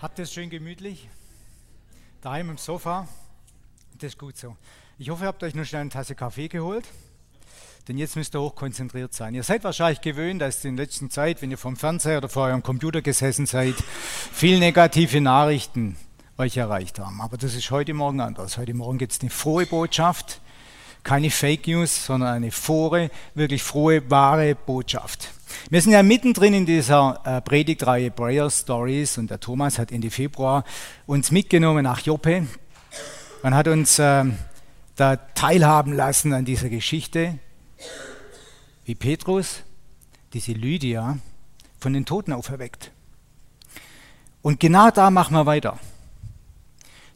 Habt ihr es schön gemütlich? Daheim im Sofa? Das ist gut so. Ich hoffe, ihr habt euch nur schnell eine Tasse Kaffee geholt, denn jetzt müsst ihr hochkonzentriert sein. Ihr seid wahrscheinlich gewöhnt, dass in letzter Zeit, wenn ihr vom Fernseher oder vor eurem Computer gesessen seid, viel negative Nachrichten euch erreicht haben. Aber das ist heute Morgen anders. Heute Morgen gibt es eine frohe Botschaft, keine Fake News, sondern eine frohe, wirklich frohe, wahre Botschaft. Wir sind ja mittendrin in dieser äh, Predigtreihe Prayer Stories und der Thomas hat Ende Februar uns mitgenommen nach Joppe und hat uns äh, da teilhaben lassen an dieser Geschichte, wie Petrus diese Lydia von den Toten auferweckt. Und genau da machen wir weiter.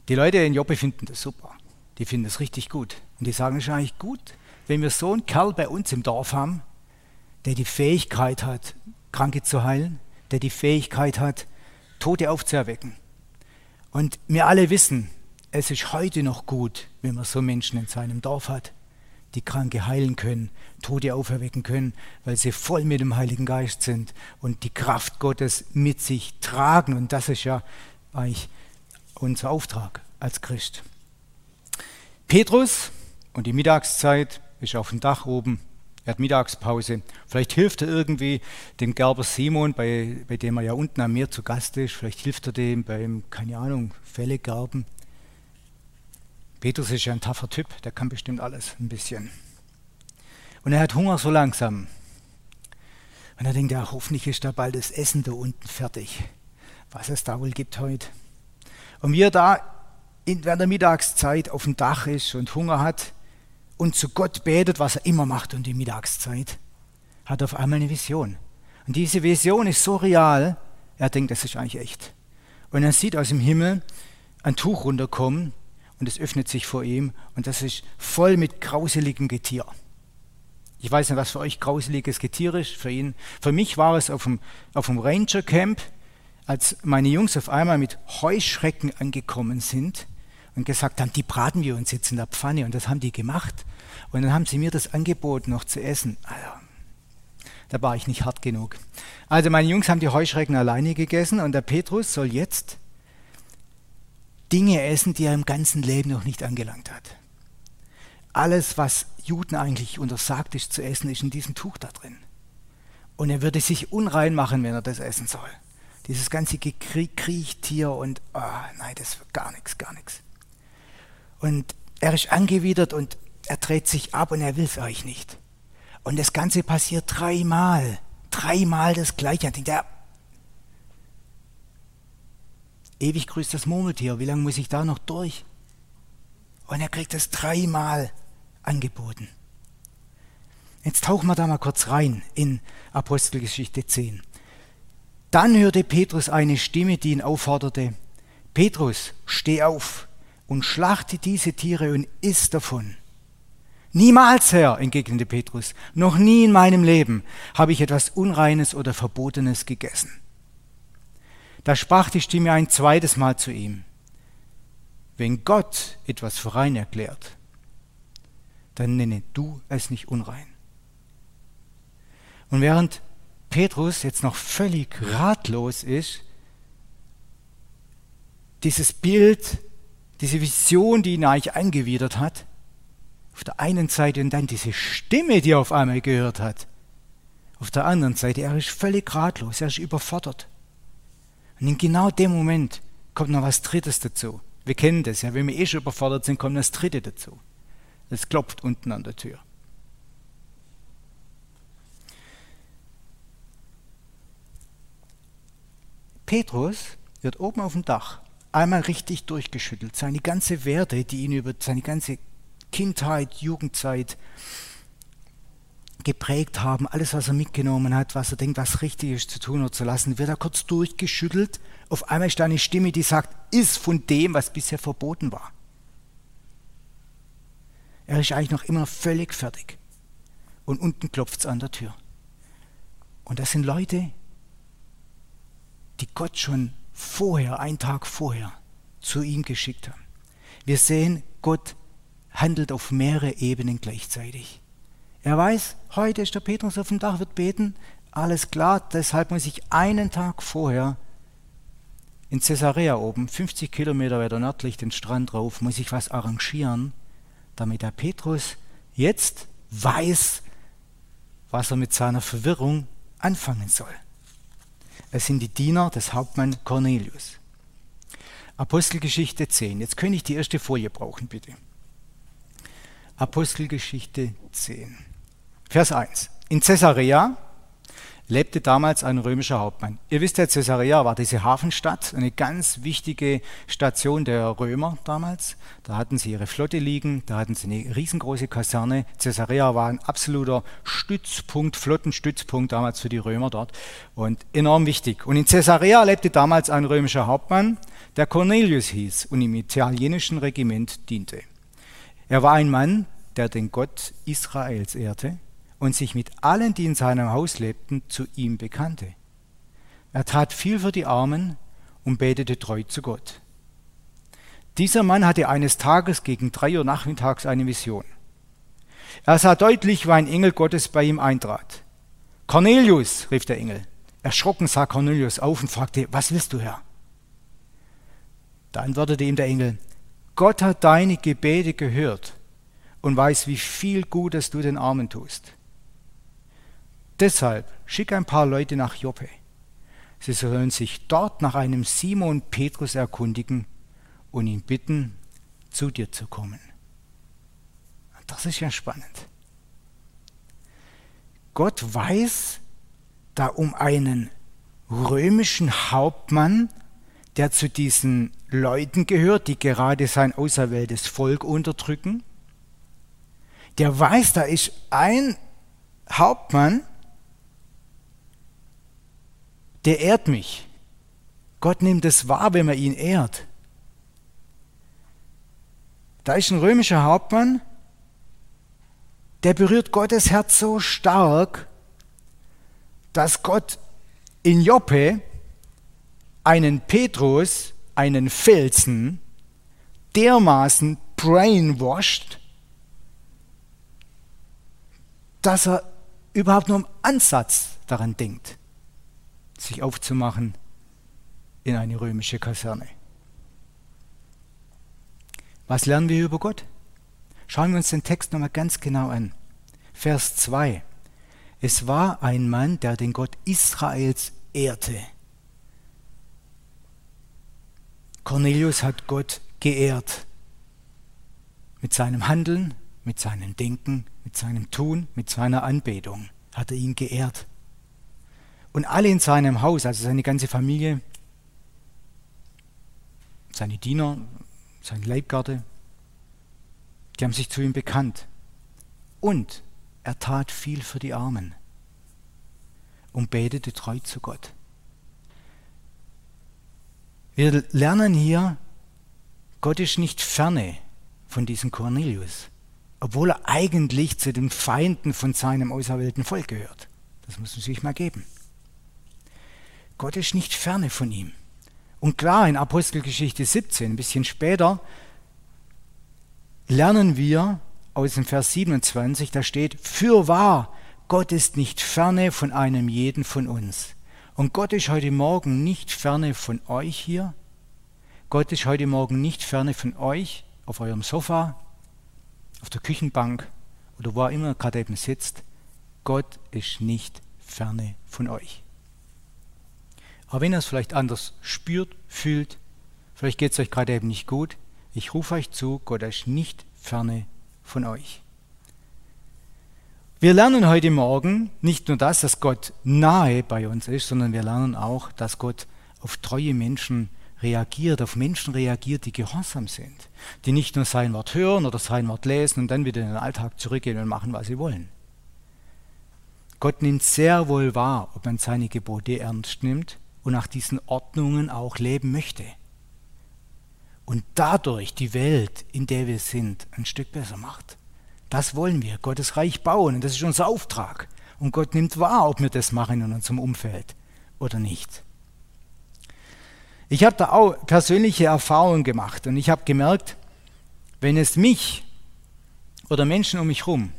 Die Leute in Joppe finden das super. Die finden das richtig gut. Und die sagen, es ist eigentlich gut, wenn wir so einen Kerl bei uns im Dorf haben, der die Fähigkeit hat, Kranke zu heilen, der die Fähigkeit hat, Tote aufzuerwecken. Und wir alle wissen, es ist heute noch gut, wenn man so Menschen in seinem Dorf hat, die Kranke heilen können, Tote auferwecken können, weil sie voll mit dem Heiligen Geist sind und die Kraft Gottes mit sich tragen. Und das ist ja eigentlich unser Auftrag als Christ. Petrus und die Mittagszeit ist auf dem Dach oben er hat Mittagspause. Vielleicht hilft er irgendwie dem Gerber Simon, bei, bei dem er ja unten am Meer zu Gast ist. Vielleicht hilft er dem beim, keine Ahnung, Fälle gerben. Petrus ist ja ein taffer Typ, der kann bestimmt alles ein bisschen. Und er hat Hunger so langsam. Und er denkt, ja, hoffentlich ist da bald das Essen da unten fertig, was es da wohl gibt heute. Und wie er da während der Mittagszeit auf dem Dach ist und Hunger hat, und zu Gott betet, was er immer macht um die Mittagszeit, hat auf einmal eine Vision. Und diese Vision ist so real, er denkt, das ist eigentlich echt. Und er sieht aus dem Himmel ein Tuch runterkommen und es öffnet sich vor ihm und das ist voll mit grauseligem Getier. Ich weiß nicht, was für euch grauseliges Getier ist, für ihn. Für mich war es auf dem, auf dem Ranger Camp, als meine Jungs auf einmal mit Heuschrecken angekommen sind und gesagt haben, die braten wir uns jetzt in der Pfanne. Und das haben die gemacht. Und dann haben sie mir das angeboten, noch zu essen. Also, da war ich nicht hart genug. Also meine Jungs haben die Heuschrecken alleine gegessen und der Petrus soll jetzt Dinge essen, die er im ganzen Leben noch nicht angelangt hat. Alles, was Juden eigentlich untersagt ist zu essen, ist in diesem Tuch da drin. Und er würde sich unrein machen, wenn er das essen soll. Dieses ganze Kriechtier und, oh, nein, das wird gar nichts, gar nichts. Und er ist angewidert und er dreht sich ab und er will es euch nicht. Und das Ganze passiert dreimal. Dreimal das Gleiche. Und er, ewig grüßt das Murmeltier. Wie lange muss ich da noch durch? Und er kriegt es dreimal angeboten. Jetzt tauchen wir da mal kurz rein in Apostelgeschichte 10. Dann hörte Petrus eine Stimme, die ihn aufforderte, Petrus, steh auf, und schlachte diese Tiere und iss davon. Niemals, Herr, entgegnete Petrus, noch nie in meinem Leben habe ich etwas Unreines oder Verbotenes gegessen. Da sprach die Stimme ein zweites Mal zu ihm. Wenn Gott etwas für rein erklärt, dann nenne du es nicht unrein. Und während Petrus jetzt noch völlig ratlos ist, dieses Bild diese Vision, die ihn eigentlich eingewidert hat, auf der einen Seite und dann diese Stimme, die er auf einmal gehört hat. Auf der anderen Seite, er ist völlig ratlos, er ist überfordert. Und in genau dem Moment kommt noch was Drittes dazu. Wir kennen das ja, wenn wir eh schon überfordert sind, kommt das Dritte dazu. Es klopft unten an der Tür. Petrus wird oben auf dem Dach einmal richtig durchgeschüttelt. Seine ganze Werte, die ihn über seine ganze Kindheit, Jugendzeit geprägt haben, alles, was er mitgenommen hat, was er denkt, was richtig ist zu tun oder zu lassen, wird er kurz durchgeschüttelt. Auf einmal ist da eine Stimme, die sagt, ist von dem, was bisher verboten war. Er ist eigentlich noch immer völlig fertig. Und unten klopft es an der Tür. Und das sind Leute, die Gott schon vorher, einen Tag vorher, zu ihm geschickt haben. Wir sehen, Gott handelt auf mehrere Ebenen gleichzeitig. Er weiß, heute ist der Petrus auf dem Dach, wird beten, alles klar, deshalb muss ich einen Tag vorher in Caesarea oben, 50 Kilometer weiter nördlich den Strand rauf, muss ich was arrangieren, damit der Petrus jetzt weiß, was er mit seiner Verwirrung anfangen soll. Es sind die Diener des Hauptmann Cornelius. Apostelgeschichte 10. Jetzt könnte ich die erste Folie brauchen, bitte. Apostelgeschichte 10. Vers 1. In Caesarea lebte damals ein römischer Hauptmann. Ihr wisst ja, Caesarea war diese Hafenstadt, eine ganz wichtige Station der Römer damals. Da hatten sie ihre Flotte liegen, da hatten sie eine riesengroße Kaserne. Caesarea war ein absoluter Stützpunkt, Flottenstützpunkt damals für die Römer dort und enorm wichtig. Und in Caesarea lebte damals ein römischer Hauptmann, der Cornelius hieß und im italienischen Regiment diente. Er war ein Mann, der den Gott Israels ehrte und sich mit allen, die in seinem Haus lebten, zu ihm bekannte. Er tat viel für die Armen und betete treu zu Gott. Dieser Mann hatte eines Tages gegen drei Uhr nachmittags eine Vision. Er sah deutlich, wie ein Engel Gottes bei ihm eintrat. Cornelius, rief der Engel. Erschrocken sah Cornelius auf und fragte, was willst du, Herr? Da antwortete ihm der Engel, Gott hat deine Gebete gehört und weiß, wie viel Gutes du den Armen tust. Deshalb schick ein paar Leute nach Joppe. Sie sollen sich dort nach einem Simon Petrus erkundigen und ihn bitten, zu dir zu kommen. Das ist ja spannend. Gott weiß da um einen römischen Hauptmann, der zu diesen Leuten gehört, die gerade sein auserwähltes Volk unterdrücken. Der weiß, da ist ein Hauptmann, der ehrt mich. Gott nimmt es wahr, wenn man ihn ehrt. Da ist ein römischer Hauptmann, der berührt Gottes Herz so stark, dass Gott in Joppe einen Petrus, einen Felsen, dermaßen brainwashed, dass er überhaupt nur im Ansatz daran denkt sich aufzumachen in eine römische Kaserne. Was lernen wir über Gott? Schauen wir uns den Text nochmal ganz genau an. Vers 2. Es war ein Mann, der den Gott Israels ehrte. Cornelius hat Gott geehrt. Mit seinem Handeln, mit seinem Denken, mit seinem Tun, mit seiner Anbetung hat er ihn geehrt. Und alle in seinem Haus, also seine ganze Familie, seine Diener, seine Leibgarde, die haben sich zu ihm bekannt. Und er tat viel für die Armen und betete treu zu Gott. Wir lernen hier, Gott ist nicht ferne von diesem Cornelius, obwohl er eigentlich zu den Feinden von seinem auserwählten Volk gehört. Das muss man sich mal geben. Gott ist nicht ferne von ihm. Und klar, in Apostelgeschichte 17, ein bisschen später, lernen wir aus dem Vers 27, da steht, für wahr, Gott ist nicht ferne von einem jeden von uns. Und Gott ist heute Morgen nicht ferne von euch hier. Gott ist heute Morgen nicht ferne von euch auf eurem Sofa, auf der Küchenbank oder wo er immer gerade eben sitzt. Gott ist nicht ferne von euch. Aber wenn ihr es vielleicht anders spürt, fühlt, vielleicht geht es euch gerade eben nicht gut, ich rufe euch zu, Gott ist nicht ferne von euch. Wir lernen heute Morgen nicht nur das, dass Gott nahe bei uns ist, sondern wir lernen auch, dass Gott auf treue Menschen reagiert, auf Menschen reagiert, die gehorsam sind, die nicht nur sein Wort hören oder sein Wort lesen und dann wieder in den Alltag zurückgehen und machen, was sie wollen. Gott nimmt sehr wohl wahr, ob man seine Gebote ernst nimmt und nach diesen Ordnungen auch leben möchte. Und dadurch die Welt, in der wir sind, ein Stück besser macht. Das wollen wir, Gottes Reich bauen und das ist unser Auftrag. Und Gott nimmt wahr, ob wir das machen in unserem Umfeld oder nicht. Ich habe da auch persönliche Erfahrungen gemacht und ich habe gemerkt, wenn es mich oder Menschen um mich herum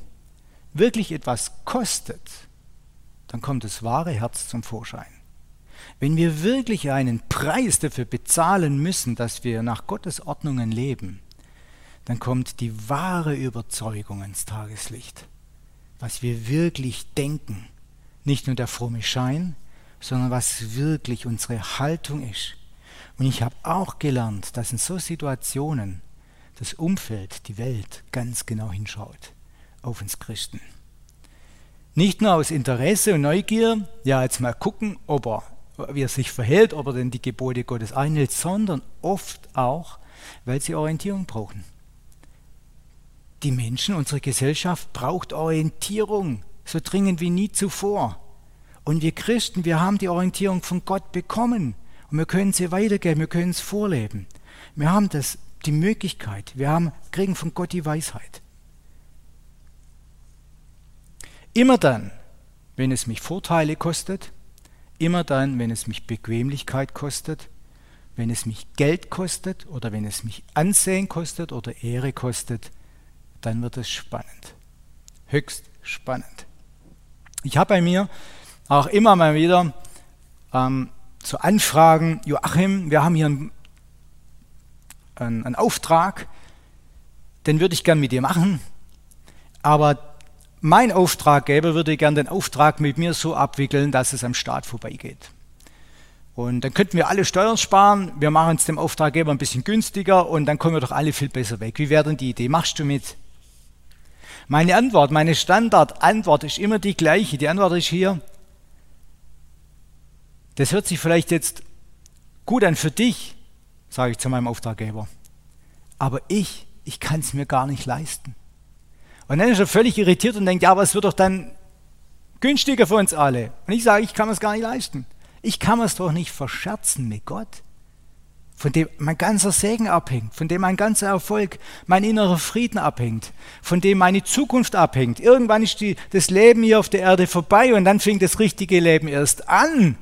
wirklich etwas kostet, dann kommt das wahre Herz zum Vorschein. Wenn wir wirklich einen Preis dafür bezahlen müssen, dass wir nach Gottes Ordnungen leben, dann kommt die wahre Überzeugung ins Tageslicht, was wir wirklich denken. Nicht nur der fromme Schein, sondern was wirklich unsere Haltung ist. Und ich habe auch gelernt, dass in so Situationen das Umfeld, die Welt ganz genau hinschaut auf uns Christen. Nicht nur aus Interesse und Neugier, ja, jetzt mal gucken, ob er, wie er sich verhält, ob er denn die Gebote Gottes einhält, sondern oft auch, weil sie Orientierung brauchen. Die Menschen, unsere Gesellschaft braucht Orientierung, so dringend wie nie zuvor. Und wir Christen, wir haben die Orientierung von Gott bekommen und wir können sie weitergeben, wir können es vorleben. Wir haben das, die Möglichkeit, wir haben, kriegen von Gott die Weisheit. Immer dann, wenn es mich Vorteile kostet, immer dann, wenn es mich Bequemlichkeit kostet, wenn es mich Geld kostet oder wenn es mich Ansehen kostet oder Ehre kostet, dann wird es spannend. Höchst spannend. Ich habe bei mir auch immer mal wieder ähm, zu Anfragen, Joachim, wir haben hier einen, einen, einen Auftrag, den würde ich gern mit dir machen, aber mein Auftraggeber würde gern den Auftrag mit mir so abwickeln, dass es am Staat vorbeigeht. Und dann könnten wir alle Steuern sparen, wir machen es dem Auftraggeber ein bisschen günstiger und dann kommen wir doch alle viel besser weg. Wie wäre denn die Idee? Machst du mit? Meine Antwort, meine Standardantwort ist immer die gleiche. Die Antwort ist hier, das hört sich vielleicht jetzt gut an für dich, sage ich zu meinem Auftraggeber. Aber ich, ich kann es mir gar nicht leisten. Und dann ist er völlig irritiert und denkt, ja, aber es wird doch dann günstiger für uns alle. Und ich sage, ich kann es gar nicht leisten. Ich kann es doch nicht verscherzen mit Gott, von dem mein ganzer Segen abhängt, von dem mein ganzer Erfolg, mein innerer Frieden abhängt, von dem meine Zukunft abhängt. Irgendwann ist die, das Leben hier auf der Erde vorbei und dann fängt das richtige Leben erst an.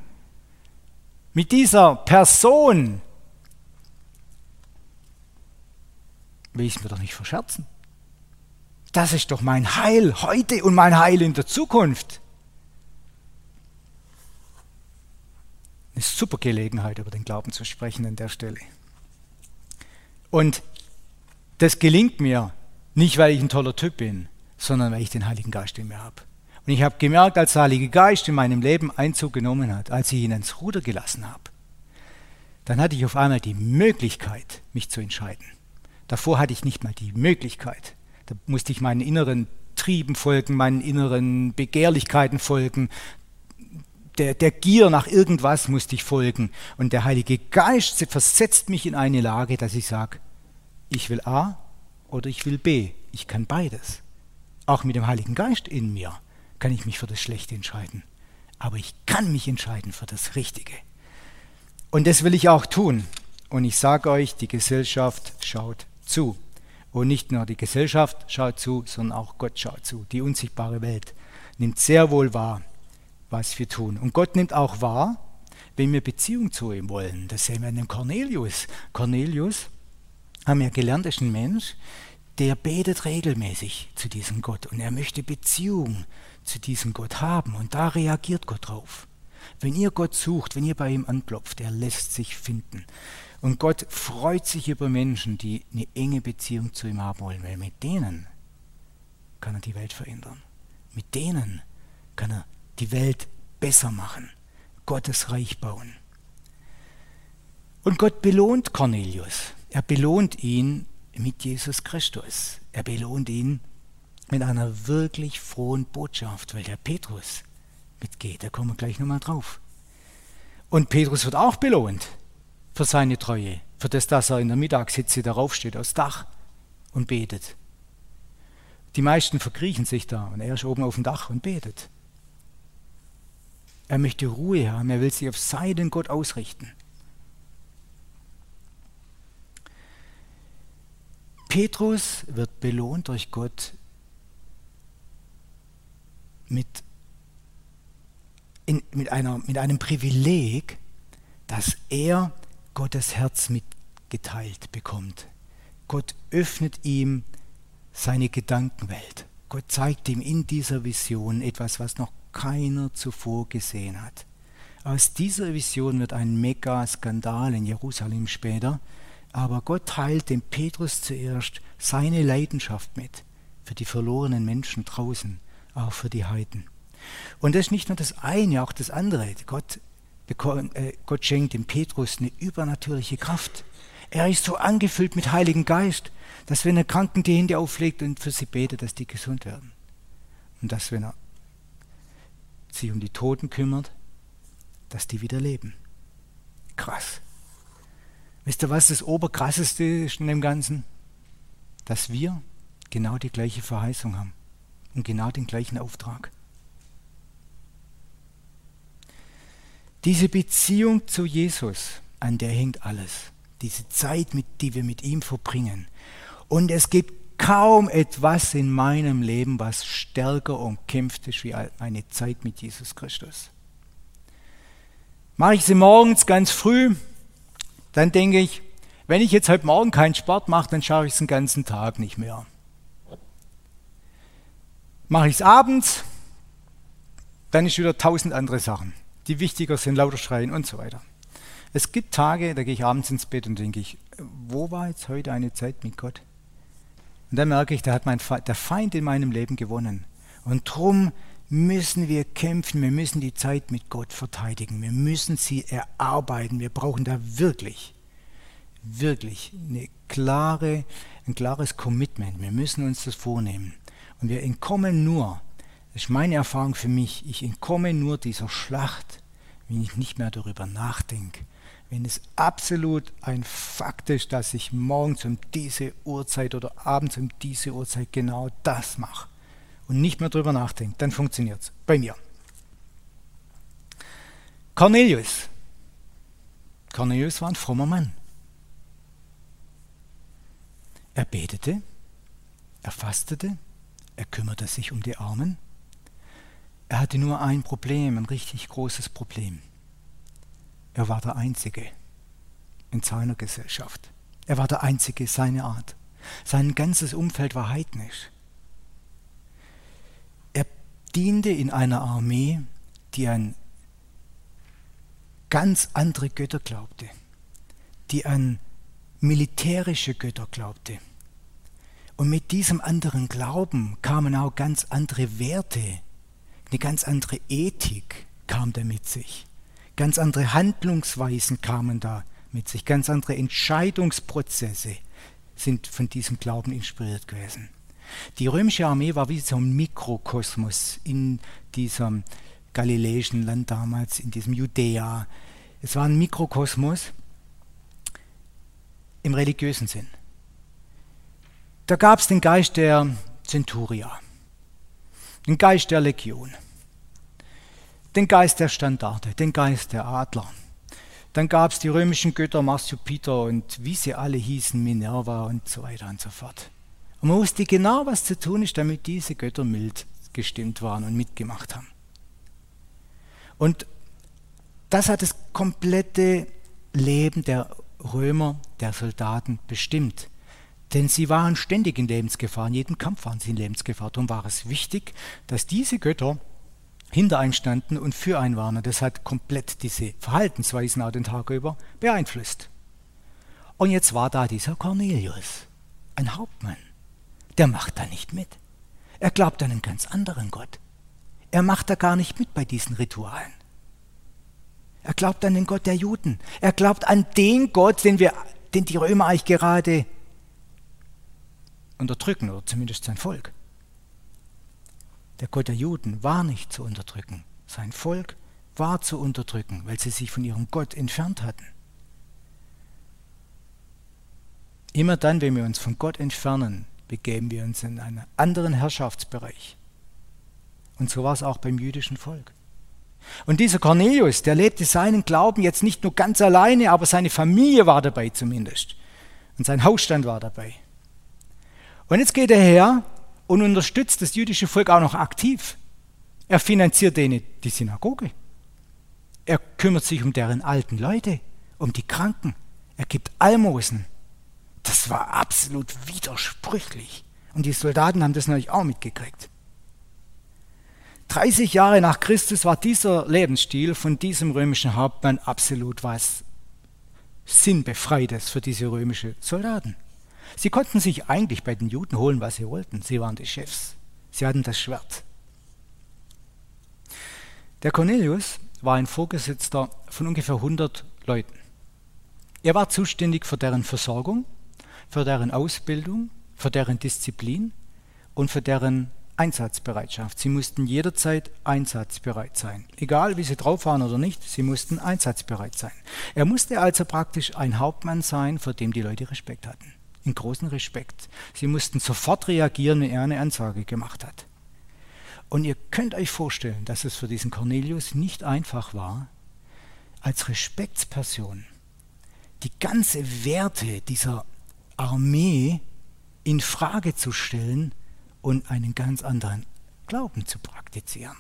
Mit dieser Person will ich es mir doch nicht verscherzen. Das ist doch mein Heil heute und mein Heil in der Zukunft. Eine super Gelegenheit, über den Glauben zu sprechen an der Stelle. Und das gelingt mir nicht, weil ich ein toller Typ bin, sondern weil ich den Heiligen Geist in mir habe. Und ich habe gemerkt, als der Heilige Geist in meinem Leben Einzug genommen hat, als ich ihn ins Ruder gelassen habe, dann hatte ich auf einmal die Möglichkeit, mich zu entscheiden. Davor hatte ich nicht mal die Möglichkeit. Da musste ich meinen inneren Trieben folgen, meinen inneren Begehrlichkeiten folgen. Der, der Gier nach irgendwas musste ich folgen. Und der Heilige Geist versetzt mich in eine Lage, dass ich sage, ich will A oder ich will B. Ich kann beides. Auch mit dem Heiligen Geist in mir kann ich mich für das Schlechte entscheiden. Aber ich kann mich entscheiden für das Richtige. Und das will ich auch tun. Und ich sage euch, die Gesellschaft schaut zu. Und nicht nur die Gesellschaft schaut zu, sondern auch Gott schaut zu. Die unsichtbare Welt nimmt sehr wohl wahr, was wir tun. Und Gott nimmt auch wahr, wenn wir Beziehung zu ihm wollen. Das sehen wir in dem Cornelius. Cornelius, haben wir gelernt, ist ein Mensch, der betet regelmäßig zu diesem Gott und er möchte Beziehung zu diesem Gott haben und da reagiert Gott drauf. Wenn ihr Gott sucht, wenn ihr bei ihm anklopft, er lässt sich finden. Und Gott freut sich über Menschen, die eine enge Beziehung zu ihm haben wollen, weil mit denen kann er die Welt verändern. Mit denen kann er die Welt besser machen, Gottes Reich bauen. Und Gott belohnt Cornelius. Er belohnt ihn mit Jesus Christus. Er belohnt ihn mit einer wirklich frohen Botschaft, weil der Petrus mitgeht. Da kommen wir gleich nochmal drauf. Und Petrus wird auch belohnt für seine Treue, für das, dass er in der Mittagshitze darauf steht, aufs Dach und betet. Die meisten verkriechen sich da und er ist oben auf dem Dach und betet. Er möchte Ruhe haben, er will sich auf seinen Gott ausrichten. Petrus wird belohnt durch Gott mit, in, mit, einer, mit einem Privileg, dass er Gottes Herz mitgeteilt bekommt. Gott öffnet ihm seine Gedankenwelt. Gott zeigt ihm in dieser Vision etwas, was noch keiner zuvor gesehen hat. Aus dieser Vision wird ein Mega-Skandal in Jerusalem später, aber Gott teilt dem Petrus zuerst seine Leidenschaft mit für die verlorenen Menschen draußen, auch für die Heiden. Und das ist nicht nur das eine, auch das andere. Gott, Gott schenkt dem Petrus eine übernatürliche Kraft. Er ist so angefüllt mit Heiligen Geist, dass wenn er Kranken die Hände auflegt und für sie betet, dass die gesund werden. Und dass wenn er sich um die Toten kümmert, dass die wieder leben. Krass. Wisst ihr, was das Oberkrasseste ist in dem Ganzen? Dass wir genau die gleiche Verheißung haben und genau den gleichen Auftrag. Diese Beziehung zu Jesus, an der hängt alles. Diese Zeit, mit, die wir mit ihm verbringen. Und es gibt kaum etwas in meinem Leben, was stärker umkämpft ist wie eine Zeit mit Jesus Christus. Mache ich sie morgens ganz früh, dann denke ich, wenn ich jetzt heute Morgen keinen Sport mache, dann schaue ich es den ganzen Tag nicht mehr. Mache ich es abends, dann ist wieder tausend andere Sachen die wichtiger sind, lauter schreien und so weiter. Es gibt Tage, da gehe ich abends ins Bett und denke ich, wo war jetzt heute eine Zeit mit Gott? Und dann merke ich, da hat mein Feind, der Feind in meinem Leben gewonnen. Und drum müssen wir kämpfen, wir müssen die Zeit mit Gott verteidigen, wir müssen sie erarbeiten, wir brauchen da wirklich, wirklich eine klare, ein klares Commitment, wir müssen uns das vornehmen. Und wir entkommen nur das ist meine Erfahrung für mich. Ich entkomme nur dieser Schlacht, wenn ich nicht mehr darüber nachdenke. Wenn es absolut ein Fakt ist, dass ich morgens um diese Uhrzeit oder abends um diese Uhrzeit genau das mache und nicht mehr darüber nachdenke, dann funktioniert es bei mir. Cornelius. Cornelius war ein frommer Mann. Er betete, er fastete, er kümmerte sich um die Armen, er hatte nur ein Problem, ein richtig großes Problem. Er war der Einzige in seiner Gesellschaft. Er war der Einzige seiner Art. Sein ganzes Umfeld war heidnisch. Er diente in einer Armee, die an ganz andere Götter glaubte, die an militärische Götter glaubte. Und mit diesem anderen Glauben kamen auch ganz andere Werte eine ganz andere Ethik kam da mit sich. Ganz andere Handlungsweisen kamen da mit sich. Ganz andere Entscheidungsprozesse sind von diesem Glauben inspiriert gewesen. Die römische Armee war wie so ein Mikrokosmos in diesem galiläischen Land damals, in diesem Judäa. Es war ein Mikrokosmos im religiösen Sinn. Da gab es den Geist der Centuria, den Geist der Legion, den Geist der Standarte, den Geist der Adler. Dann gab es die römischen Götter Mars, Jupiter und wie sie alle hießen, Minerva und so weiter und so fort. Und man wusste genau, was zu tun ist, damit diese Götter mild gestimmt waren und mitgemacht haben. Und das hat das komplette Leben der Römer, der Soldaten bestimmt. Denn sie waren ständig in Lebensgefahr, in jedem Kampf waren sie in Lebensgefahr. Darum war es wichtig, dass diese Götter hinter einen standen und für einen waren. Das hat komplett diese Verhaltensweisen auch den Tag über beeinflusst. Und jetzt war da dieser Cornelius, ein Hauptmann. Der macht da nicht mit. Er glaubt an einen ganz anderen Gott. Er macht da gar nicht mit bei diesen Ritualen. Er glaubt an den Gott der Juden. Er glaubt an den Gott, den, wir, den die Römer eigentlich gerade unterdrücken, oder zumindest sein Volk. Der Gott der Juden war nicht zu unterdrücken. Sein Volk war zu unterdrücken, weil sie sich von ihrem Gott entfernt hatten. Immer dann, wenn wir uns von Gott entfernen, begeben wir uns in einen anderen Herrschaftsbereich. Und so war es auch beim jüdischen Volk. Und dieser Cornelius, der lebte seinen Glauben jetzt nicht nur ganz alleine, aber seine Familie war dabei zumindest. Und sein Hausstand war dabei. Und jetzt geht er her und unterstützt das jüdische Volk auch noch aktiv. Er finanziert denen die Synagoge. Er kümmert sich um deren alten Leute, um die Kranken. Er gibt Almosen. Das war absolut widersprüchlich. Und die Soldaten haben das natürlich auch mitgekriegt. 30 Jahre nach Christus war dieser Lebensstil von diesem römischen Hauptmann absolut was Sinnbefreites für diese römischen Soldaten. Sie konnten sich eigentlich bei den Juden holen, was sie wollten. Sie waren die Chefs. Sie hatten das Schwert. Der Cornelius war ein Vorgesetzter von ungefähr 100 Leuten. Er war zuständig für deren Versorgung, für deren Ausbildung, für deren Disziplin und für deren Einsatzbereitschaft. Sie mussten jederzeit einsatzbereit sein. Egal, wie sie drauf waren oder nicht, sie mussten einsatzbereit sein. Er musste also praktisch ein Hauptmann sein, vor dem die Leute Respekt hatten. In großen Respekt. Sie mussten sofort reagieren, wenn er eine Ansage gemacht hat. Und ihr könnt euch vorstellen, dass es für diesen Cornelius nicht einfach war, als Respektsperson die ganze Werte dieser Armee in Frage zu stellen und einen ganz anderen Glauben zu praktizieren.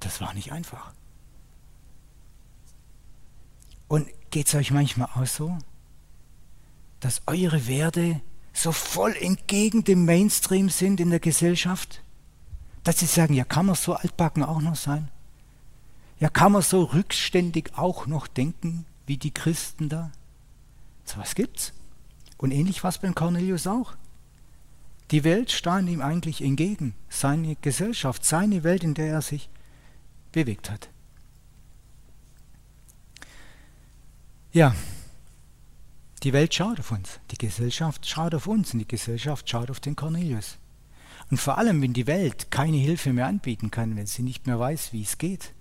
Das war nicht einfach. Und geht es euch manchmal auch so, dass eure Werte so voll entgegen dem Mainstream sind in der Gesellschaft, dass sie sagen, ja, kann man so altbacken auch noch sein? Ja, kann man so rückständig auch noch denken wie die Christen da? So was gibt's. Und ähnlich war es beim Cornelius auch. Die Welt stand ihm eigentlich entgegen, seine Gesellschaft, seine Welt, in der er sich bewegt hat. Ja, die Welt schaut auf uns, die Gesellschaft schaut auf uns und die Gesellschaft schaut auf den Cornelius. Und vor allem, wenn die Welt keine Hilfe mehr anbieten kann, wenn sie nicht mehr weiß, wie es geht,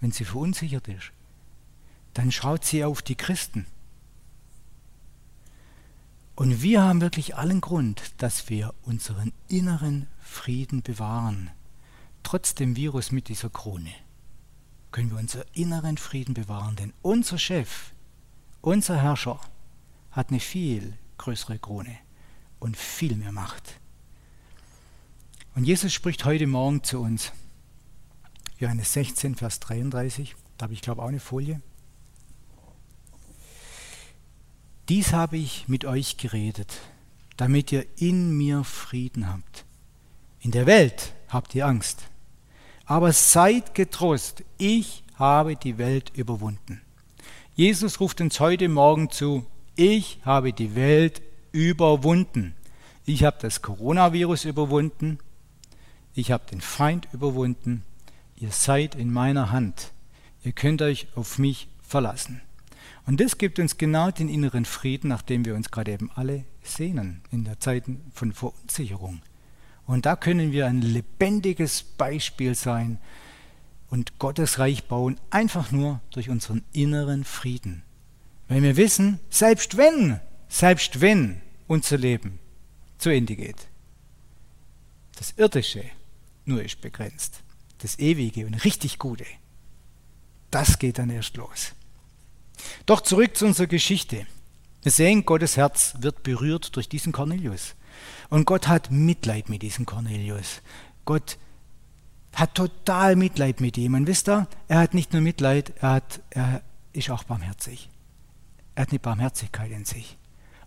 wenn sie verunsichert ist, dann schaut sie auf die Christen und wir haben wirklich allen Grund, dass wir unseren inneren Frieden bewahren. Trotz dem Virus mit dieser Krone können wir unseren inneren Frieden bewahren, denn unser Chef, unser Herrscher hat eine viel größere Krone und viel mehr Macht. Und Jesus spricht heute Morgen zu uns. Johannes 16, Vers 33, da habe ich glaube auch eine Folie. Dies habe ich mit euch geredet, damit ihr in mir Frieden habt. In der Welt habt ihr Angst. Aber seid getrost, ich habe die Welt überwunden. Jesus ruft uns heute Morgen zu, ich habe die Welt überwunden. Ich habe das Coronavirus überwunden. Ich habe den Feind überwunden. Ihr seid in meiner Hand. Ihr könnt euch auf mich verlassen. Und das gibt uns genau den inneren Frieden, nach dem wir uns gerade eben alle sehnen, in der Zeit von Verunsicherung. Und da können wir ein lebendiges Beispiel sein und Gottes Reich bauen, einfach nur durch unseren inneren Frieden. Weil wir wissen, selbst wenn, selbst wenn unser Leben zu Ende geht, das Irdische nur ist begrenzt, das Ewige und richtig Gute, das geht dann erst los. Doch zurück zu unserer Geschichte. Wir sehen, Gottes Herz wird berührt durch diesen Cornelius. Und Gott hat Mitleid mit diesem Cornelius. Gott hat total Mitleid mit ihm. Und wisst ihr, er hat nicht nur Mitleid, er, hat, er ist auch barmherzig. Er hat eine Barmherzigkeit in sich.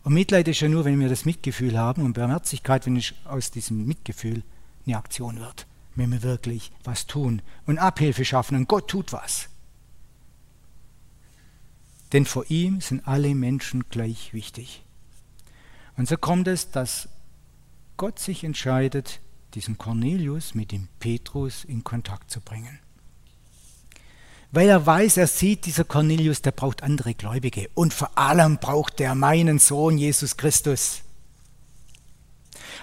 Und Mitleid ist ja nur, wenn wir das Mitgefühl haben und Barmherzigkeit, wenn es aus diesem Mitgefühl eine Aktion wird. Wenn wir wirklich was tun und Abhilfe schaffen und Gott tut was. Denn vor ihm sind alle Menschen gleich wichtig. Und so kommt es, dass Gott sich entscheidet, diesen Cornelius mit dem Petrus in Kontakt zu bringen. Weil er weiß, er sieht, dieser Cornelius, der braucht andere Gläubige. Und vor allem braucht er meinen Sohn Jesus Christus.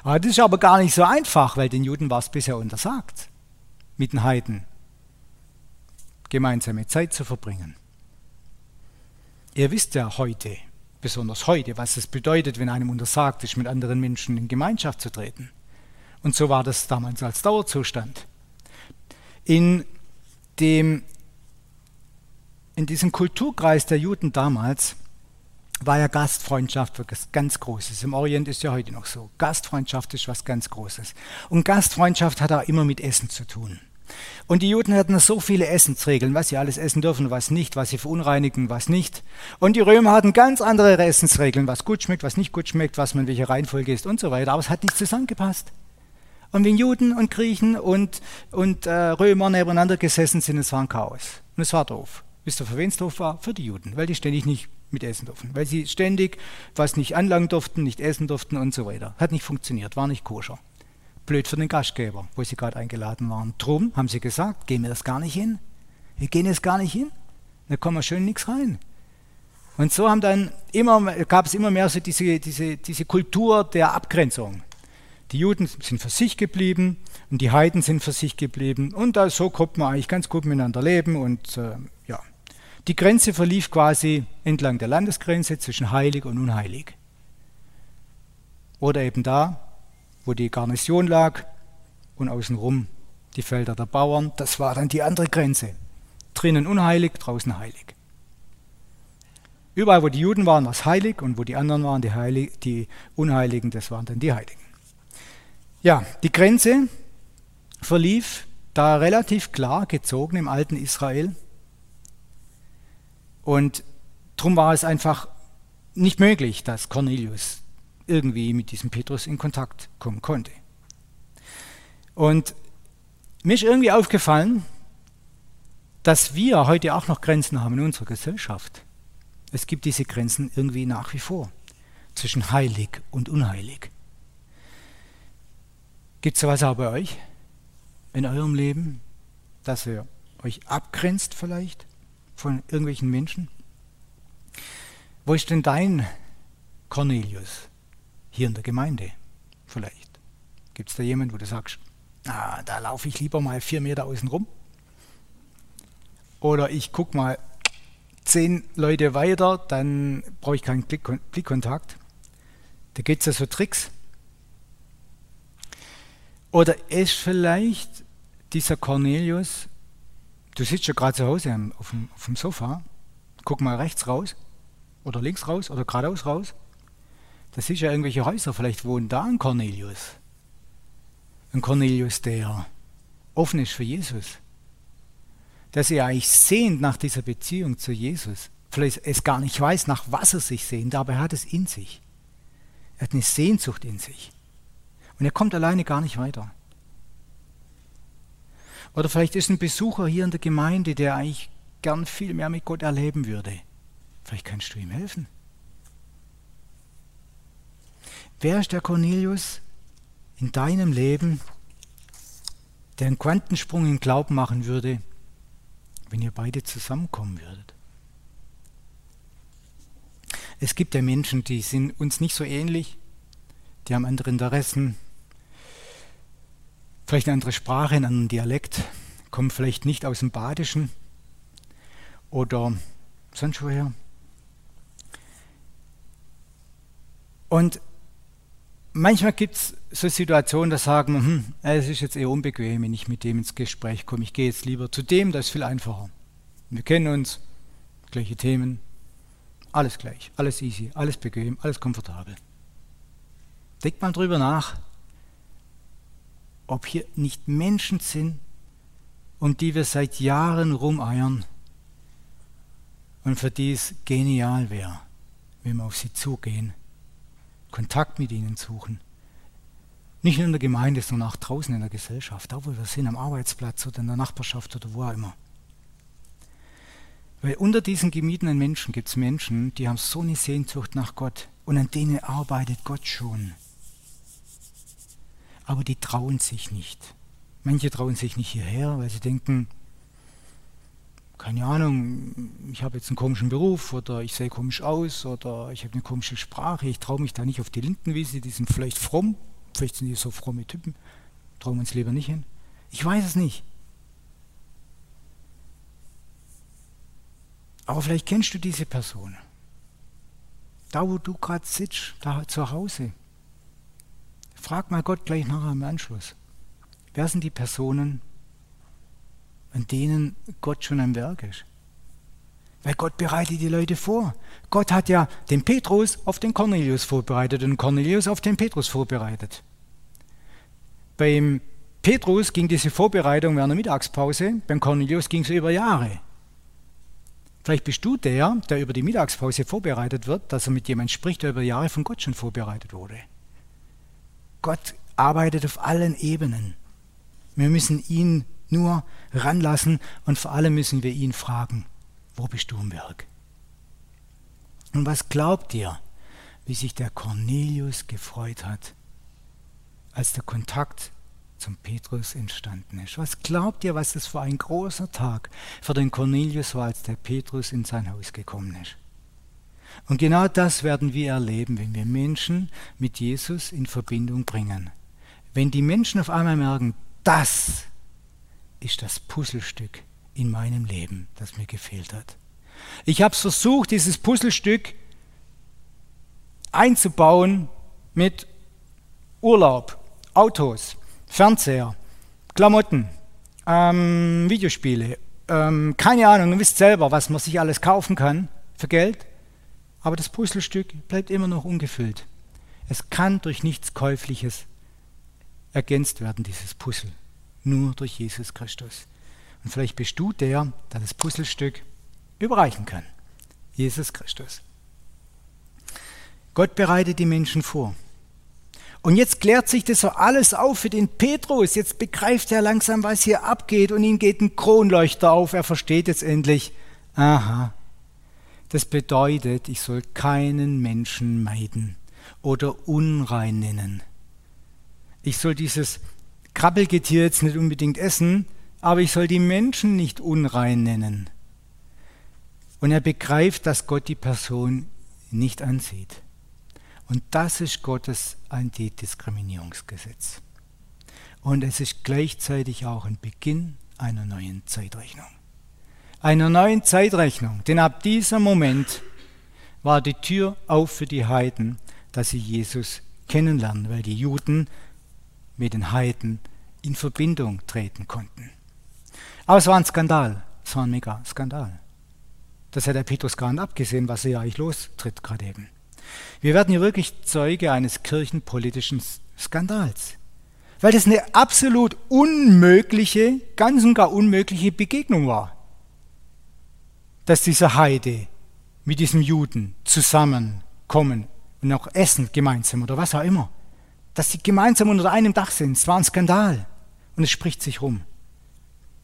Aber das ist aber gar nicht so einfach, weil den Juden war es bisher untersagt, mit den Heiden gemeinsame Zeit zu verbringen. Ihr wisst ja heute, besonders heute, was es bedeutet, wenn einem untersagt ist, mit anderen Menschen in Gemeinschaft zu treten. Und so war das damals als Dauerzustand. In, dem, in diesem Kulturkreis der Juden damals war ja Gastfreundschaft was ganz Großes. Im Orient ist ja heute noch so. Gastfreundschaft ist was ganz Großes. Und Gastfreundschaft hat auch immer mit Essen zu tun. Und die Juden hatten so viele Essensregeln, was sie alles essen dürfen, was nicht, was sie verunreinigen, was nicht. Und die Römer hatten ganz andere Essensregeln, was gut schmeckt, was nicht gut schmeckt, was man in welcher Reihenfolge ist und so weiter. Aber es hat nicht zusammengepasst. Und wenn Juden und Griechen und, und äh, Römer nebeneinander gesessen sind, es war ein Chaos. Und es war doof. Wisst ihr, für wen es doof war? Für die Juden, weil die ständig nicht mit essen durften. Weil sie ständig was nicht anlangen durften, nicht essen durften und so weiter. Hat nicht funktioniert, war nicht koscher. Blöd für den Gastgeber, wo sie gerade eingeladen waren. Drum haben sie gesagt, gehen wir das gar nicht hin. Wir gehen jetzt gar nicht hin. Da kommen wir schön nichts rein. Und so haben dann immer, gab es immer mehr so diese, diese, diese Kultur der Abgrenzung. Die Juden sind für sich geblieben und die Heiden sind für sich geblieben. Und da, so konnte man eigentlich ganz gut miteinander leben. Und äh, ja, die Grenze verlief quasi entlang der Landesgrenze zwischen heilig und unheilig. Oder eben da, wo die Garnison lag und außenrum die Felder der Bauern. Das war dann die andere Grenze. Drinnen unheilig, draußen heilig. Überall, wo die Juden waren, war es heilig und wo die anderen waren, die, Heilig, die Unheiligen, das waren dann die Heiligen. Ja, die Grenze verlief da relativ klar gezogen im alten Israel. Und darum war es einfach nicht möglich, dass Cornelius irgendwie mit diesem Petrus in Kontakt kommen konnte. Und mir ist irgendwie aufgefallen, dass wir heute auch noch Grenzen haben in unserer Gesellschaft. Es gibt diese Grenzen irgendwie nach wie vor zwischen heilig und unheilig. Gibt es sowas auch bei euch in eurem Leben, dass ihr euch abgrenzt vielleicht von irgendwelchen Menschen? Wo ist denn dein Cornelius hier in der Gemeinde vielleicht? Gibt es da jemanden, wo du sagst, ah, da laufe ich lieber mal vier Meter außen rum? Oder ich gucke mal zehn Leute weiter, dann brauche ich keinen Blickkontakt. Da gibt es ja so Tricks. Oder ist vielleicht dieser Cornelius, du sitzt ja gerade zu Hause auf dem, auf dem Sofa, guck mal rechts raus oder links raus oder geradeaus raus. Da siehst du ja irgendwelche Häuser, vielleicht wohnt da ein Cornelius. Ein Cornelius, der offen ist für Jesus. Der sich eigentlich sehnt nach dieser Beziehung zu Jesus. Vielleicht es gar nicht weiß, nach was er sich sehnt, aber er hat es in sich. Er hat eine Sehnsucht in sich. Und er kommt alleine gar nicht weiter. Oder vielleicht ist ein Besucher hier in der Gemeinde, der eigentlich gern viel mehr mit Gott erleben würde. Vielleicht kannst du ihm helfen. Wer ist der Cornelius in deinem Leben, der einen Quantensprung in Glauben machen würde, wenn ihr beide zusammenkommen würdet? Es gibt ja Menschen, die sind uns nicht so ähnlich, die haben andere Interessen, vielleicht eine andere Sprache, einen anderen Dialekt, kommen vielleicht nicht aus dem Badischen oder sonst woher. Und manchmal gibt es so Situationen, da sagen, hm, es ist jetzt eher unbequem, wenn ich mit dem ins Gespräch komme. Ich gehe jetzt lieber zu dem, das ist viel einfacher. Wir kennen uns, gleiche Themen, alles gleich, alles easy, alles bequem, alles komfortabel. Denkt mal drüber nach, ob hier nicht Menschen sind, um die wir seit Jahren rumeiern und für die es genial wäre, wenn wir auf sie zugehen, Kontakt mit ihnen suchen. Nicht nur in der Gemeinde, sondern auch draußen in der Gesellschaft, da wo wir sind, am Arbeitsplatz oder in der Nachbarschaft oder wo auch immer. Weil unter diesen gemietenen Menschen gibt es Menschen, die haben so eine Sehnsucht nach Gott und an denen arbeitet Gott schon aber die trauen sich nicht. Manche trauen sich nicht hierher, weil sie denken, keine Ahnung, ich habe jetzt einen komischen Beruf oder ich sehe komisch aus oder ich habe eine komische Sprache, ich traue mich da nicht auf die Lindenwiese, die sind vielleicht fromm, vielleicht sind die so fromme Typen, trauen wir uns lieber nicht hin. Ich weiß es nicht. Aber vielleicht kennst du diese Person. Da, wo du gerade sitzt, da zu Hause. Frag mal Gott gleich nachher im Anschluss. Wer sind die Personen, an denen Gott schon am Werk ist? Weil Gott bereitet die Leute vor. Gott hat ja den Petrus auf den Cornelius vorbereitet und Cornelius auf den Petrus vorbereitet. Beim Petrus ging diese Vorbereitung während der Mittagspause, beim Cornelius ging es über Jahre. Vielleicht bist du der, der über die Mittagspause vorbereitet wird, dass er mit jemandem spricht, der über Jahre von Gott schon vorbereitet wurde. Gott arbeitet auf allen Ebenen. Wir müssen ihn nur ranlassen und vor allem müssen wir ihn fragen, wo bist du im Werk? Und was glaubt ihr, wie sich der Cornelius gefreut hat, als der Kontakt zum Petrus entstanden ist? Was glaubt ihr, was das für ein großer Tag für den Cornelius war, als der Petrus in sein Haus gekommen ist? Und genau das werden wir erleben, wenn wir Menschen mit Jesus in Verbindung bringen. Wenn die Menschen auf einmal merken, das ist das Puzzlestück in meinem Leben, das mir gefehlt hat. Ich habe es versucht, dieses Puzzlestück einzubauen mit Urlaub, Autos, Fernseher, Klamotten, ähm, Videospiele, ähm, keine Ahnung, ihr wisst selber, was man sich alles kaufen kann für Geld, aber das Puzzlestück bleibt immer noch ungefüllt. Es kann durch nichts Käufliches ergänzt werden, dieses Puzzle, nur durch Jesus Christus. Und vielleicht bist du der, der das Puzzlestück überreichen kann. Jesus Christus. Gott bereitet die Menschen vor. Und jetzt klärt sich das so alles auf für den Petrus. Jetzt begreift er langsam, was hier abgeht und ihm geht ein Kronleuchter auf. Er versteht jetzt endlich, aha, das bedeutet, ich soll keinen Menschen meiden oder unrein nennen. Ich soll dieses Krabbelgetier jetzt nicht unbedingt essen, aber ich soll die Menschen nicht unrein nennen. Und er begreift, dass Gott die Person nicht ansieht. Und das ist Gottes Antidiskriminierungsgesetz. Und es ist gleichzeitig auch ein Beginn einer neuen Zeitrechnung. Einer neuen Zeitrechnung. Denn ab diesem Moment war die Tür auf für die Heiden, dass sie Jesus kennenlernen, weil die Juden mit den Heiden in Verbindung treten konnten. Aber es war ein Skandal. Es war ein mega Skandal. Das hat der Petrus gar nicht abgesehen, was er ja eigentlich lostritt gerade eben. Wir werden hier wirklich Zeuge eines kirchenpolitischen Skandals. Weil das eine absolut unmögliche, ganz und gar unmögliche Begegnung war. Dass dieser Heide mit diesem Juden zusammenkommen und auch essen gemeinsam oder was auch immer. Dass sie gemeinsam unter einem Dach sind, es war ein Skandal. Und es spricht sich rum.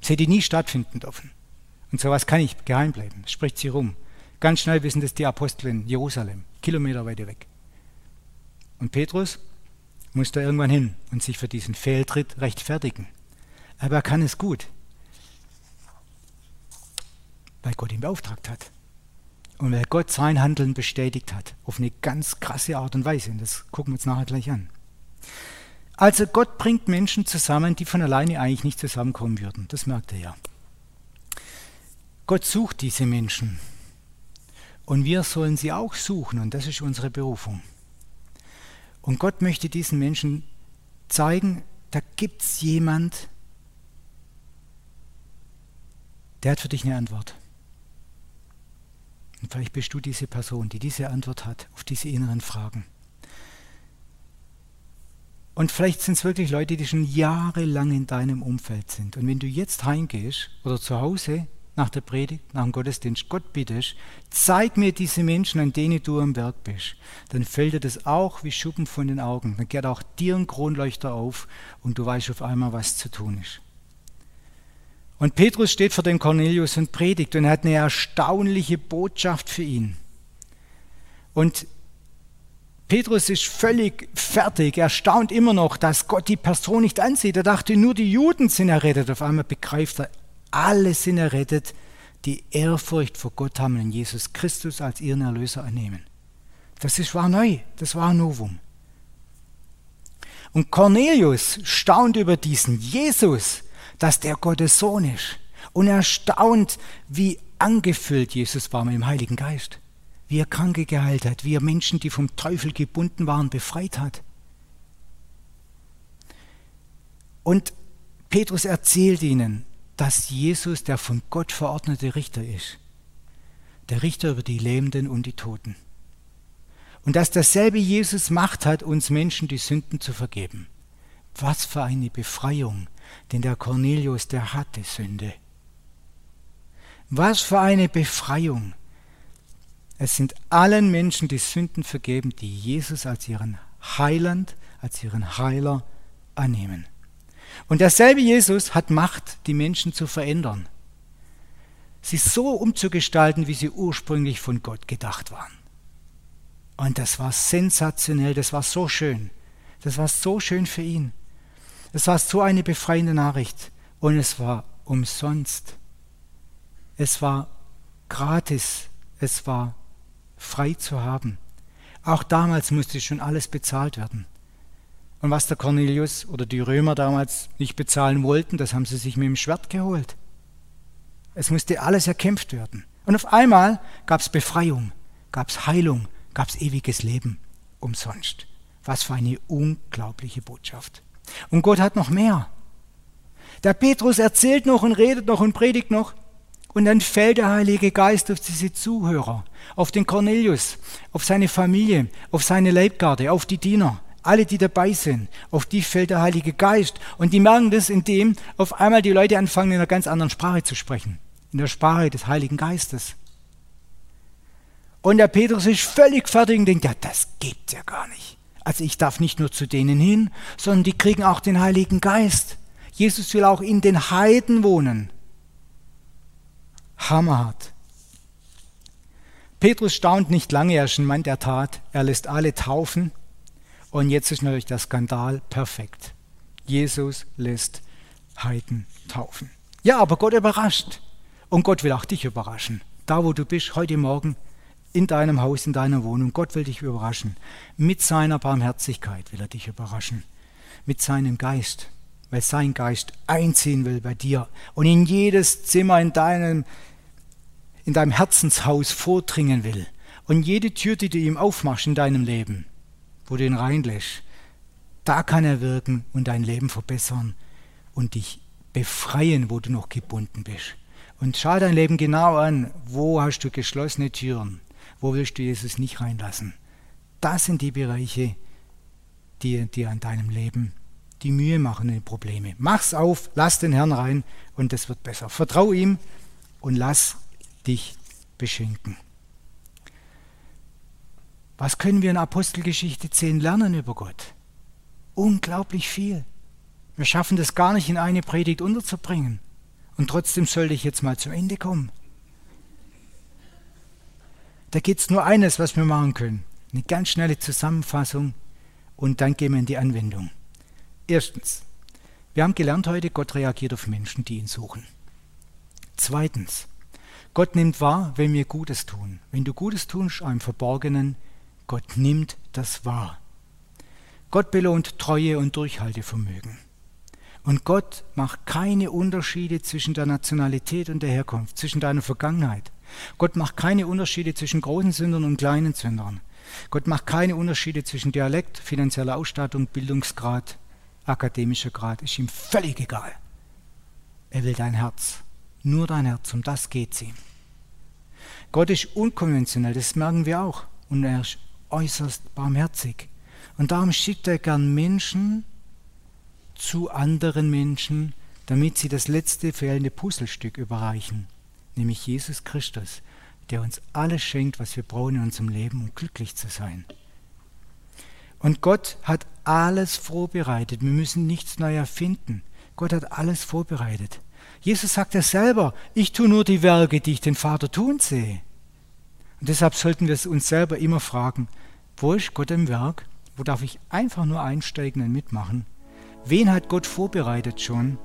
Es hätte nie stattfinden dürfen. Und sowas kann nicht geheim bleiben. Es spricht sich rum. Ganz schnell wissen das die Apostel in Jerusalem, Kilometer weiter weg. Und Petrus muss da irgendwann hin und sich für diesen Fehltritt rechtfertigen. Aber er kann es gut, weil Gott ihn beauftragt hat. Und weil Gott sein Handeln bestätigt hat, auf eine ganz krasse Art und Weise. Und das gucken wir uns nachher gleich an. Also Gott bringt Menschen zusammen, die von alleine eigentlich nicht zusammenkommen würden. Das merkt er ja. Gott sucht diese Menschen. Und wir sollen sie auch suchen. Und das ist unsere Berufung. Und Gott möchte diesen Menschen zeigen, da gibt es jemand, der hat für dich eine Antwort. Und vielleicht bist du diese Person, die diese Antwort hat auf diese inneren Fragen. Und vielleicht sind es wirklich Leute, die schon jahrelang in deinem Umfeld sind. Und wenn du jetzt heimgehst oder zu Hause nach der Predigt, nach dem Gottesdienst Gott bittest, zeig mir diese Menschen, an denen du am Werk bist, dann fällt dir das auch wie Schuppen von den Augen. Dann geht auch dir ein Kronleuchter auf und du weißt auf einmal, was zu tun ist. Und Petrus steht vor dem Cornelius und predigt und hat eine erstaunliche Botschaft für ihn. Und Petrus ist völlig fertig. Er staunt immer noch, dass Gott die Person nicht ansieht. Er dachte, nur die Juden sind errettet. Auf einmal begreift er, alle sind errettet, die Ehrfurcht vor Gott haben und Jesus Christus als ihren Erlöser annehmen. Das ist, war neu, das war ein Novum. Und Cornelius staunt über diesen Jesus, dass der Gottes Sohn ist. Und er staunt, wie angefüllt Jesus war mit dem Heiligen Geist wie er Kranke geheilt hat, wie er Menschen, die vom Teufel gebunden waren, befreit hat. Und Petrus erzählt ihnen, dass Jesus der von Gott verordnete Richter ist. Der Richter über die Lebenden und die Toten. Und dass derselbe Jesus Macht hat, uns Menschen die Sünden zu vergeben. Was für eine Befreiung, denn der Cornelius, der hatte Sünde. Was für eine Befreiung. Es sind allen Menschen die Sünden vergeben, die Jesus als ihren Heiland, als ihren Heiler annehmen. Und derselbe Jesus hat Macht, die Menschen zu verändern. Sie so umzugestalten, wie sie ursprünglich von Gott gedacht waren. Und das war sensationell, das war so schön. Das war so schön für ihn. Das war so eine befreiende Nachricht. Und es war umsonst. Es war gratis. Es war frei zu haben. Auch damals musste schon alles bezahlt werden. Und was der Cornelius oder die Römer damals nicht bezahlen wollten, das haben sie sich mit dem Schwert geholt. Es musste alles erkämpft werden. Und auf einmal gab es Befreiung, gab es Heilung, gab es ewiges Leben umsonst. Was für eine unglaubliche Botschaft. Und Gott hat noch mehr. Der Petrus erzählt noch und redet noch und predigt noch. Und dann fällt der Heilige Geist auf diese Zuhörer, auf den Cornelius, auf seine Familie, auf seine Leibgarde, auf die Diener, alle, die dabei sind. Auf die fällt der Heilige Geist. Und die merken das, indem auf einmal die Leute anfangen, in einer ganz anderen Sprache zu sprechen. In der Sprache des Heiligen Geistes. Und der Petrus ist völlig fertig und denkt, ja, das gibt's ja gar nicht. Also ich darf nicht nur zu denen hin, sondern die kriegen auch den Heiligen Geist. Jesus will auch in den Heiden wohnen. Hammerhart. Petrus staunt nicht lange, er ist ein Mann der Tat. Er lässt alle taufen. Und jetzt ist natürlich der Skandal perfekt. Jesus lässt Heiden taufen. Ja, aber Gott überrascht. Und Gott will auch dich überraschen. Da, wo du bist, heute Morgen, in deinem Haus, in deiner Wohnung. Gott will dich überraschen. Mit seiner Barmherzigkeit will er dich überraschen. Mit seinem Geist, weil sein Geist einziehen will bei dir und in jedes Zimmer in deinem, in deinem Herzenshaus vordringen will. Und jede Tür, die du ihm aufmachst in deinem Leben, wo du ihn reinlässt, da kann er wirken und dein Leben verbessern und dich befreien, wo du noch gebunden bist. Und schau dein Leben genau an, wo hast du geschlossene Türen, wo willst du Jesus nicht reinlassen? Das sind die Bereiche, die dir an deinem Leben die Mühe machen, die Probleme. Mach's auf, lass den Herrn rein und es wird besser. Vertrau ihm und lass dich beschenken. Was können wir in Apostelgeschichte 10 lernen über Gott? Unglaublich viel. Wir schaffen das gar nicht in eine Predigt unterzubringen. Und trotzdem sollte ich jetzt mal zum Ende kommen. Da gibt es nur eines, was wir machen können. Eine ganz schnelle Zusammenfassung und dann gehen wir in die Anwendung. Erstens, wir haben gelernt heute, Gott reagiert auf Menschen, die ihn suchen. Zweitens, Gott nimmt wahr, wenn wir Gutes tun. Wenn du Gutes tust, einem Verborgenen, Gott nimmt das wahr. Gott belohnt Treue und Durchhaltevermögen. Und Gott macht keine Unterschiede zwischen der Nationalität und der Herkunft, zwischen deiner Vergangenheit, Gott macht keine Unterschiede zwischen großen Sündern und kleinen Sündern. Gott macht keine Unterschiede zwischen Dialekt, finanzieller Ausstattung, Bildungsgrad, akademischer Grad. Ist ihm völlig egal. Er will dein Herz. Nur dein Herz. Um das geht es ihm. Gott ist unkonventionell, das merken wir auch. Und er ist äußerst barmherzig. Und darum schickt er gern Menschen zu anderen Menschen, damit sie das letzte fehlende Puzzlestück überreichen nämlich Jesus Christus, der uns alles schenkt, was wir brauchen in unserem Leben, um glücklich zu sein. Und Gott hat alles vorbereitet. Wir müssen nichts neu erfinden. Gott hat alles vorbereitet. Jesus sagt ja selber, ich tue nur die Werke, die ich den Vater tun sehe. Und deshalb sollten wir uns selber immer fragen, wo ist Gott im Werk? Wo darf ich einfach nur einsteigen und mitmachen? Wen hat Gott vorbereitet schon?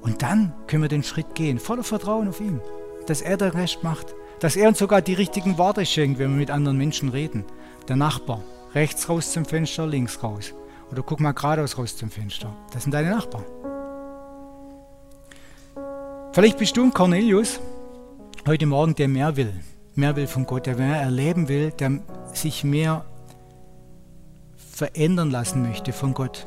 Und dann können wir den Schritt gehen, voller Vertrauen auf ihn dass er der Rest macht. Dass er uns sogar die richtigen Worte schenkt, wenn wir mit anderen Menschen reden. Der Nachbar, rechts raus zum Fenster, links raus. Oder guck mal geradeaus raus zum Fenster. Das sind deine Nachbarn. Vielleicht bist du ein Cornelius heute Morgen, der mehr will. Mehr will von Gott, der mehr erleben will, der sich mehr verändern lassen möchte von Gott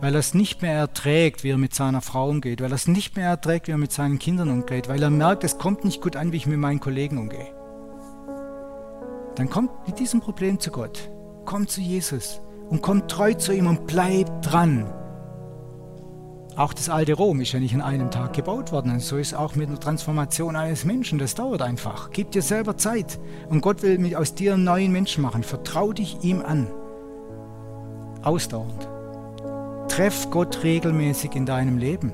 weil er es nicht mehr erträgt, wie er mit seiner Frau umgeht, weil er es nicht mehr erträgt, wie er mit seinen Kindern umgeht, weil er merkt, es kommt nicht gut an, wie ich mit meinen Kollegen umgehe. Dann kommt mit diesem Problem zu Gott, kommt zu Jesus und kommt treu zu ihm und bleibt dran. Auch das alte Rom ist ja nicht in einem Tag gebaut worden. Und so ist auch mit der Transformation eines Menschen. Das dauert einfach. Gib dir selber Zeit. Und Gott will aus dir einen neuen Menschen machen. Vertrau dich ihm an. Ausdauernd treff Gott regelmäßig in deinem Leben.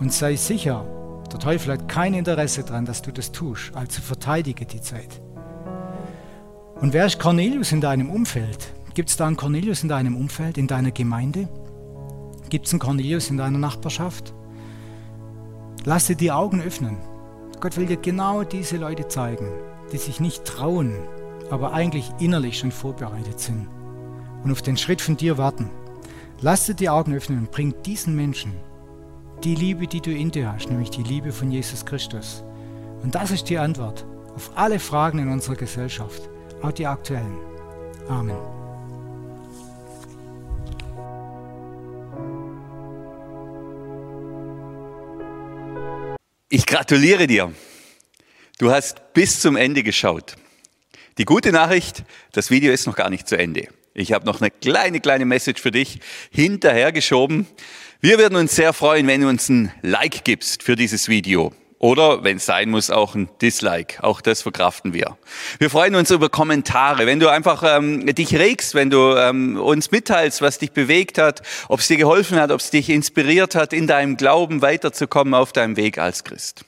Und sei sicher, der Teufel hat kein Interesse daran, dass du das tust, also verteidige die Zeit. Und wer ist Cornelius in deinem Umfeld? Gibt es da einen Cornelius in deinem Umfeld, in deiner Gemeinde? Gibt es einen Cornelius in deiner Nachbarschaft? Lass dir die Augen öffnen. Gott will dir genau diese Leute zeigen, die sich nicht trauen, aber eigentlich innerlich schon vorbereitet sind und auf den Schritt von dir warten. Lass dir die Augen öffnen und bring diesen Menschen die Liebe, die du in dir hast, nämlich die Liebe von Jesus Christus. Und das ist die Antwort auf alle Fragen in unserer Gesellschaft, auch die aktuellen. Amen. Ich gratuliere dir. Du hast bis zum Ende geschaut. Die gute Nachricht, das Video ist noch gar nicht zu Ende. Ich habe noch eine kleine, kleine Message für dich hinterhergeschoben. Wir würden uns sehr freuen, wenn du uns ein Like gibst für dieses Video. Oder, wenn es sein muss, auch ein Dislike. Auch das verkraften wir. Wir freuen uns über Kommentare. Wenn du einfach ähm, dich regst, wenn du ähm, uns mitteilst, was dich bewegt hat, ob es dir geholfen hat, ob es dich inspiriert hat, in deinem Glauben weiterzukommen auf deinem Weg als Christ.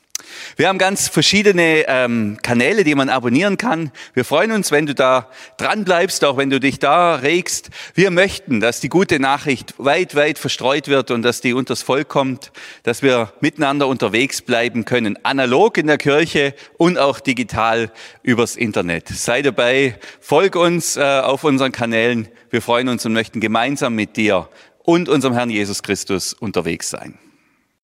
Wir haben ganz verschiedene ähm, Kanäle, die man abonnieren kann. Wir freuen uns, wenn du da dran bleibst, auch wenn du dich da regst. Wir möchten, dass die gute Nachricht weit, weit verstreut wird und dass die unters Volk kommt, dass wir miteinander unterwegs bleiben können, analog in der Kirche und auch digital übers Internet. Sei dabei, folg uns äh, auf unseren Kanälen. Wir freuen uns und möchten gemeinsam mit dir und unserem Herrn Jesus Christus unterwegs sein.